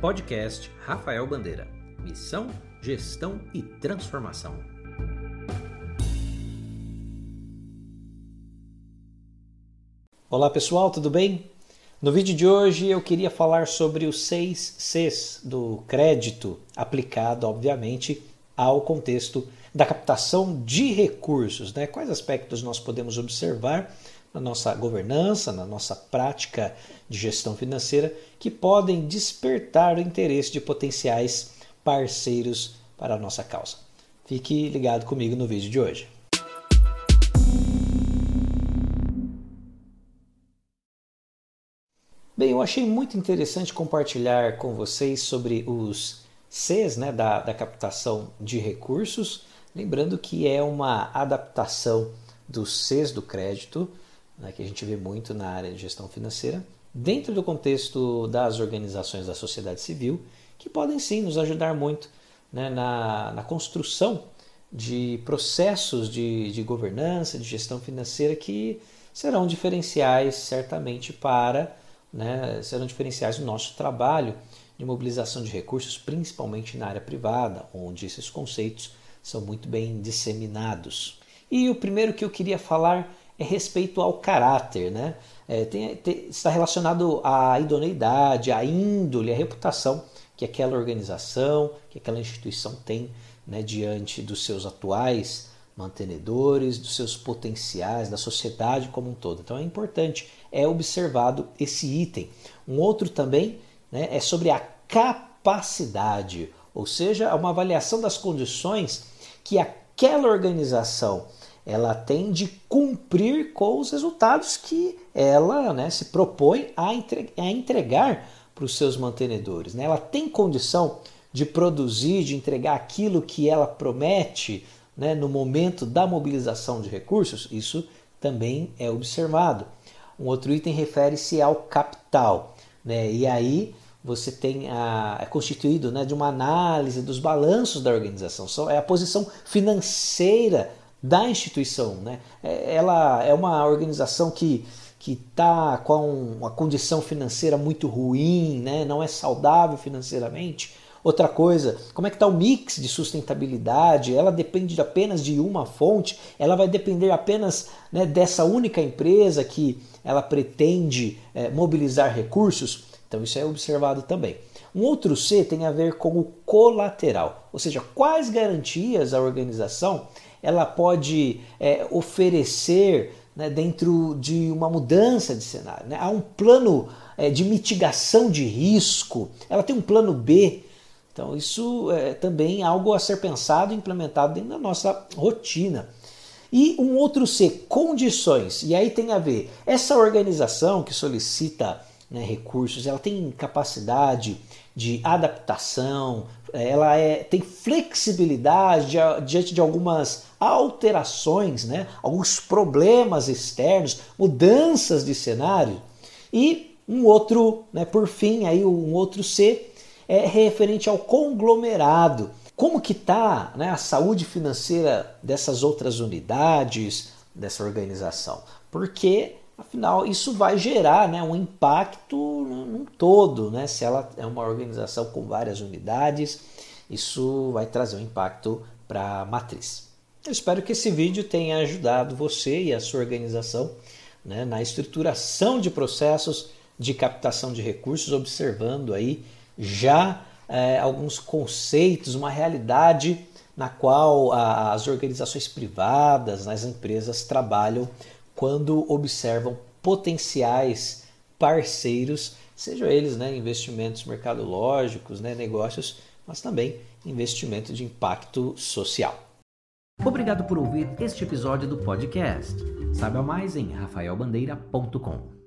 Podcast Rafael Bandeira. Missão, gestão e transformação. Olá pessoal, tudo bem? No vídeo de hoje eu queria falar sobre os seis Cs do crédito aplicado, obviamente, ao contexto da captação de recursos. Né? Quais aspectos nós podemos observar na nossa governança, na nossa prática de gestão financeira, que podem despertar o interesse de potenciais parceiros para a nossa causa. Fique ligado comigo no vídeo de hoje. Bem, eu achei muito interessante compartilhar com vocês sobre os Cs né, da, da captação de recursos, lembrando que é uma adaptação dos Cs do crédito né, que a gente vê muito na área de gestão financeira, dentro do contexto das organizações da sociedade civil, que podem sim nos ajudar muito né, na, na construção de processos de, de governança, de gestão financeira que serão diferenciais certamente para, né, serão diferenciais no nosso trabalho de mobilização de recursos, principalmente na área privada, onde esses conceitos são muito bem disseminados. E o primeiro que eu queria falar é respeito ao caráter, né? É, tem, tem, está relacionado à idoneidade, à índole, à reputação que aquela organização, que aquela instituição tem né, diante dos seus atuais mantenedores, dos seus potenciais, da sociedade como um todo. Então é importante, é observado esse item. Um outro também né, é sobre a capacidade, ou seja, uma avaliação das condições que aquela organização ela tem de cumprir com os resultados que ela né, se propõe a entregar para os seus mantenedores. Né? Ela tem condição de produzir, de entregar aquilo que ela promete né, no momento da mobilização de recursos? Isso também é observado. Um outro item refere-se ao capital. Né? E aí você tem a, é constituído né, de uma análise dos balanços da organização. É a posição financeira da instituição. Né? É, ela é uma organização que que está com uma condição financeira muito ruim, né? não é saudável financeiramente. Outra coisa, como é que está o mix de sustentabilidade? Ela depende apenas de uma fonte? Ela vai depender apenas né, dessa única empresa que ela pretende é, mobilizar recursos? Então isso é observado também. Um outro C tem a ver com o colateral, ou seja, quais garantias a organização ela pode é, oferecer né, dentro de uma mudança de cenário. Né? Há um plano é, de mitigação de risco, ela tem um plano B. Então, isso é também algo a ser pensado e implementado dentro da nossa rotina. E um outro C, condições. E aí tem a ver, essa organização que solicita né, recursos, ela tem capacidade de adaptação, ela é, tem flexibilidade diante de algumas alterações, né, alguns problemas externos, mudanças de cenário. E um outro, né, por fim, aí um outro C é referente ao conglomerado. Como que está né, a saúde financeira dessas outras unidades, dessa organização? Porque Afinal, isso vai gerar né, um impacto num todo. Né? Se ela é uma organização com várias unidades, isso vai trazer um impacto para a matriz. Eu espero que esse vídeo tenha ajudado você e a sua organização né, na estruturação de processos de captação de recursos, observando aí já é, alguns conceitos, uma realidade na qual a, as organizações privadas, as empresas trabalham quando observam potenciais parceiros, sejam eles né, investimentos mercadológicos, né, negócios, mas também investimento de impacto social. Obrigado por ouvir este episódio do podcast. Saiba mais em rafaelbandeira.com.